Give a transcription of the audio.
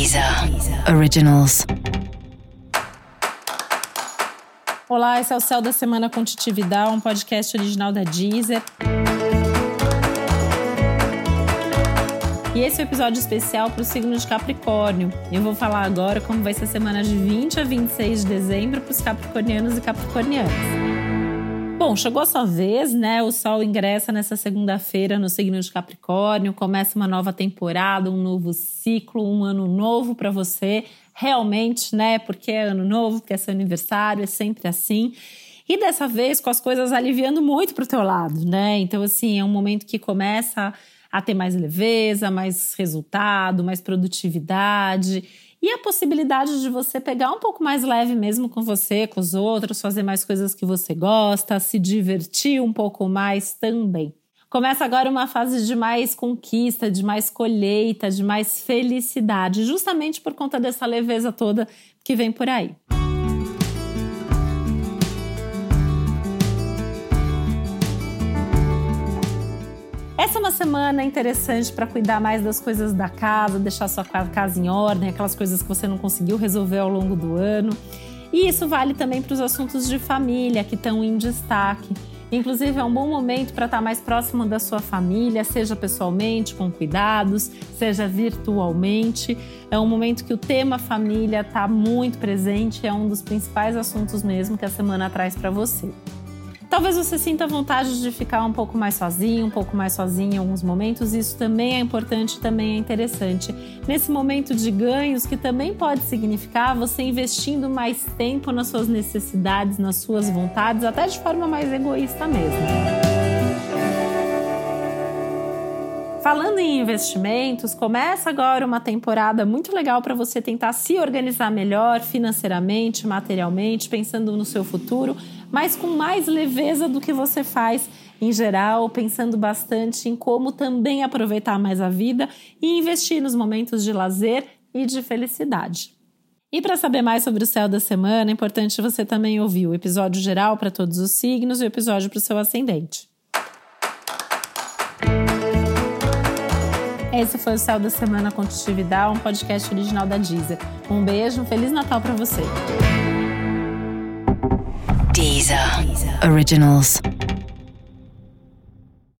Deezer Originals. Olá, esse é o Céu da Semana com Titividade, um podcast original da Deezer. E esse é o um episódio especial para o signo de Capricórnio. Eu vou falar agora como vai ser a semana de 20 a 26 de dezembro para os capricornianos e capricornianas. Bom, chegou a sua vez, né? O Sol ingressa nessa segunda-feira no signo de Capricórnio, começa uma nova temporada, um novo ciclo, um ano novo para você, realmente, né? Porque é ano novo, porque é seu aniversário, é sempre assim. E dessa vez com as coisas aliviando muito para o teu lado, né? Então, assim, é um momento que começa a ter mais leveza, mais resultado, mais produtividade e a possibilidade de você pegar um pouco mais leve mesmo com você, com os outros, fazer mais coisas que você gosta, se divertir um pouco mais também. Começa agora uma fase de mais conquista, de mais colheita, de mais felicidade, justamente por conta dessa leveza toda que vem por aí. Essa é uma semana interessante para cuidar mais das coisas da casa, deixar sua casa em ordem, aquelas coisas que você não conseguiu resolver ao longo do ano. E isso vale também para os assuntos de família que estão em destaque. Inclusive, é um bom momento para estar mais próximo da sua família, seja pessoalmente, com cuidados, seja virtualmente. É um momento que o tema família está muito presente, é um dos principais assuntos mesmo que a semana traz para você. Talvez você sinta vontade de ficar um pouco mais sozinho, um pouco mais sozinho em alguns momentos. Isso também é importante, também é interessante. Nesse momento de ganhos, que também pode significar você investindo mais tempo nas suas necessidades, nas suas vontades, até de forma mais egoísta mesmo. Falando em investimentos, começa agora uma temporada muito legal para você tentar se organizar melhor financeiramente, materialmente, pensando no seu futuro mas com mais leveza do que você faz em geral, pensando bastante em como também aproveitar mais a vida e investir nos momentos de lazer e de felicidade. E para saber mais sobre o céu da semana, é importante você também ouvir o episódio geral para todos os signos e o episódio para o seu ascendente. Esse foi o Céu da Semana com um podcast original da Deezer. Um beijo, um Feliz Natal para você. Deezer. Originals.